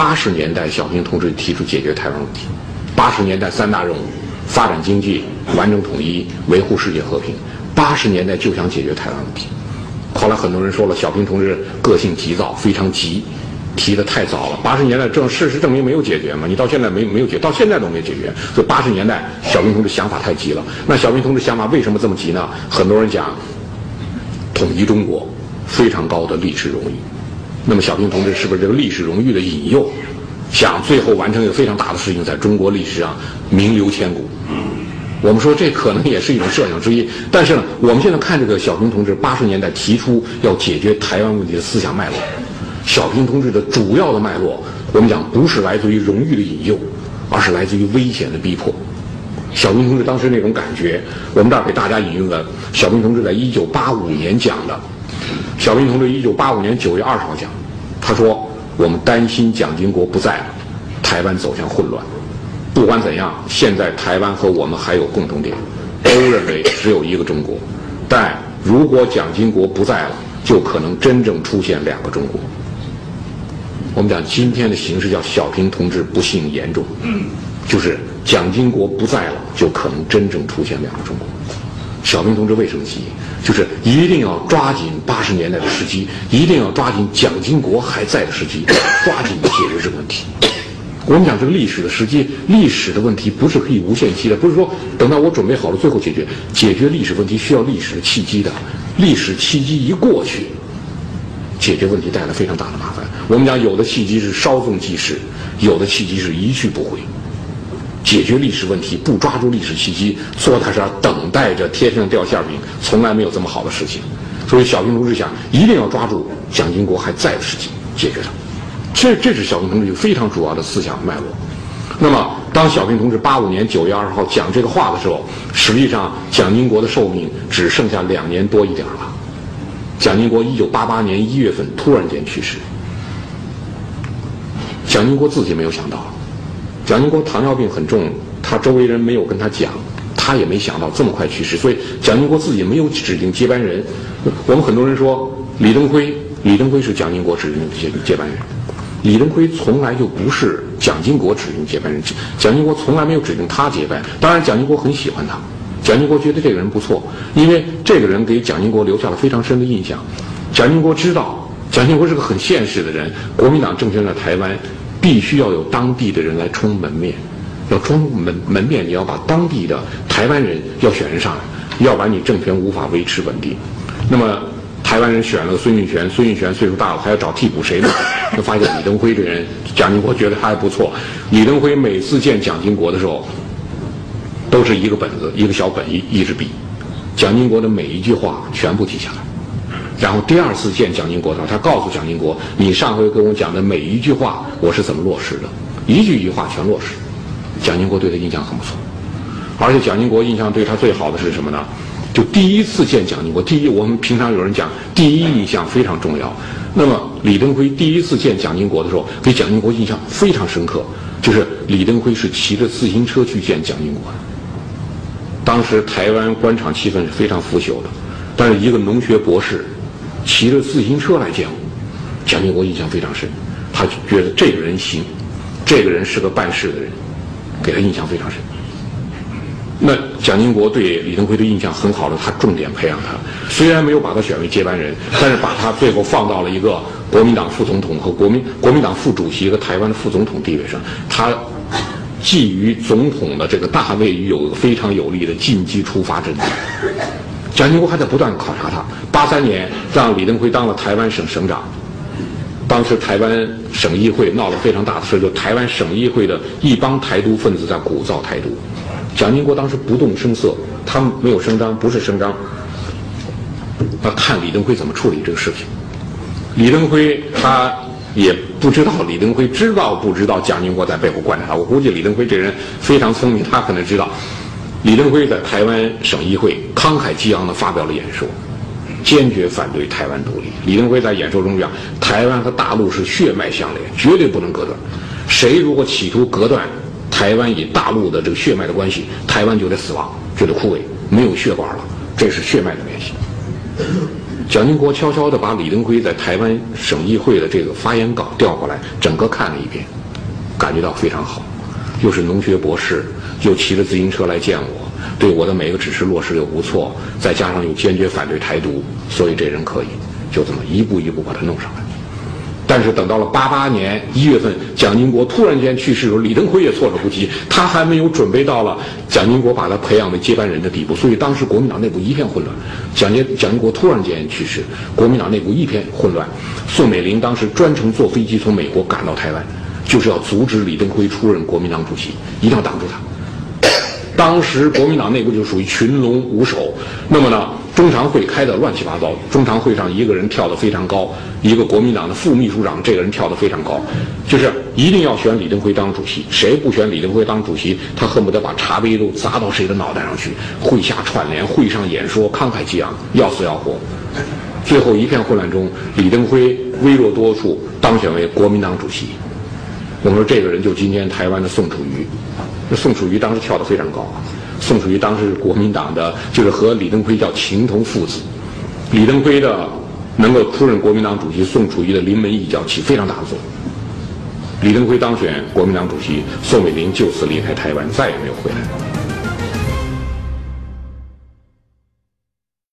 八十年代，小平同志提出解决台湾问题。八十年代三大任务：发展经济、完整统一、维护世界和平。八十年代就想解决台湾问题。后来很多人说了，小平同志个性急躁，非常急，提的太早了。八十年代证事实证明没有解决嘛，你到现在没没有解，到现在都没解决。所以八十年代小平同志想法太急了。那小平同志想法为什么这么急呢？很多人讲，统一中国非常高的历史荣誉。那么小平同志是不是这个历史荣誉的引诱，想最后完成一个非常大的事情，在中国历史上名留千古？我们说这可能也是一种设想之一。但是呢，我们现在看这个小平同志八十年代提出要解决台湾问题的思想脉络，小平同志的主要的脉络，我们讲不是来自于荣誉的引诱，而是来自于危险的逼迫。小平同志当时那种感觉，我们这儿给大家引用了小平同志在一九八五年讲的。小平同志一九八五年九月二十号讲，他说：“我们担心蒋经国不在了，台湾走向混乱。不管怎样，现在台湾和我们还有共同点，都认为只有一个中国。但如果蒋经国不在了，就可能真正出现两个中国。”我们讲今天的形势叫小平同志不幸严重，就是蒋经国不在了，就可能真正出现两个中国。小平同志为什么急？就是一定要抓紧八十年代的时机，一定要抓紧蒋经国还在的时机，抓紧解决这个问题。我们讲这个历史的时机，历史的问题不是可以无限期的，不是说等到我准备好了最后解决。解决历史问题需要历史的契机的，历史契机一过去，解决问题带来非常大的麻烦。我们讲有的契机是稍纵即逝，有的契机是一去不回。解决历史问题不抓住历史契机，坐在这儿等待着天上掉馅饼，从来没有这么好的事情。所以小平同志想，一定要抓住蒋经国还在的事情解决它。这这是小平同志非常主要的思想脉络。那么，当小平同志八五年九月二十号讲这个话的时候，实际上蒋经国的寿命只剩下两年多一点了。蒋经国一九八八年一月份突然间去世。蒋经国自己没有想到。蒋经国糖尿病很重，他周围人没有跟他讲，他也没想到这么快去世，所以蒋经国自己没有指定接班人。我们很多人说李登辉，李登辉是蒋经国指定接接班人，李登辉从来就不是蒋经国指定接班人，蒋经国从来没有指定他接班。当然，蒋经国很喜欢他，蒋经国觉得这个人不错，因为这个人给蒋经国留下了非常深的印象。蒋经国知道，蒋经国是个很现实的人，国民党政权在台湾。必须要有当地的人来充门面，要充门门面，你要把当地的台湾人要选人上来，要不然你政权无法维持稳定。那么台湾人选了孙运璇，孙运璇岁数大了，还要找替补谁呢？就发现李登辉这人，蒋经国觉得他还不错。李登辉每次见蒋经国的时候，都是一个本子，一个小本，一一支笔，蒋经国的每一句话全部记下来。然后第二次见蒋经国的时候，他告诉蒋经国：“你上回跟我讲的每一句话，我是怎么落实的？一句一句话全落实。”蒋经国对他印象很不错，而且蒋经国印象对他最好的是什么呢？就第一次见蒋经国，第一我们平常有人讲第一印象非常重要。那么李登辉第一次见蒋经国的时候，给蒋经国印象非常深刻，就是李登辉是骑着自行车去见蒋经国的。当时台湾官场气氛是非常腐朽的，但是一个农学博士。骑着自行车来见我，蒋经国印象非常深，他觉得这个人行，这个人是个办事的人，给他印象非常深。那蒋经国对李登辉的印象很好的，他重点培养他，虽然没有把他选为接班人，但是把他最后放到了一个国民党副总统和国民国民党副主席和台湾的副总统地位上，他基于总统的这个大位有非常有力的进击出发之力。蒋经国还在不断考察他。八三年让李登辉当了台湾省省长，当时台湾省议会闹了非常大的事，就台湾省议会的一帮台独分子在鼓噪台独。蒋经国当时不动声色，他没有声张，不是声张，他看李登辉怎么处理这个事情。李登辉他也不知道，李登辉知道不知道蒋经国在背后观察他？我估计李登辉这人非常聪明，他可能知道。李登辉在台湾省议会慷慨激昂地发表了演说，坚决反对台湾独立。李登辉在演说中讲：“台湾和大陆是血脉相连，绝对不能隔断。谁如果企图隔断台湾与大陆的这个血脉的关系，台湾就得死亡，就得枯萎，没有血管了。这是血脉的联系。”蒋经国悄悄地把李登辉在台湾省议会的这个发言稿调过来，整个看了一遍，感觉到非常好，又是农学博士，又骑着自行车来见我，对我的每个指示落实又不错，再加上又坚决反对台独，所以这人可以，就这么一步一步把他弄上来。但是等到了八八年一月份，蒋经国突然间去世的时候，李登辉也措手不及，他还没有准备到了蒋经国把他培养为接班人的地步，所以当时国民党内部一片混乱。蒋介蒋经国突然间去世，国民党内部一片混乱。宋美龄当时专程坐飞机从美国赶到台湾，就是要阻止李登辉出任国民党主席，一定要挡住他。当时国民党内部就属于群龙无首，那么呢，中常会开得乱七八糟。中常会上一个人跳得非常高，一个国民党的副秘书长，这个人跳得非常高，就是一定要选李登辉当主席。谁不选李登辉当主席，他恨不得把茶杯都砸到谁的脑袋上去。会下串联，会上演说，慷慨激昂，要死要活。最后一片混乱中，李登辉微弱多数当选为国民党主席。我们说这个人就今天台湾的宋楚瑜。那宋楚瑜当时跳得非常高啊！宋楚瑜当时是国民党的，就是和李登辉叫情同父子。李登辉的能够出任国民党主席，宋楚瑜的临门一脚起非常大的作用。李登辉当选国民党主席，宋美龄就此离开台湾，再也没有回来。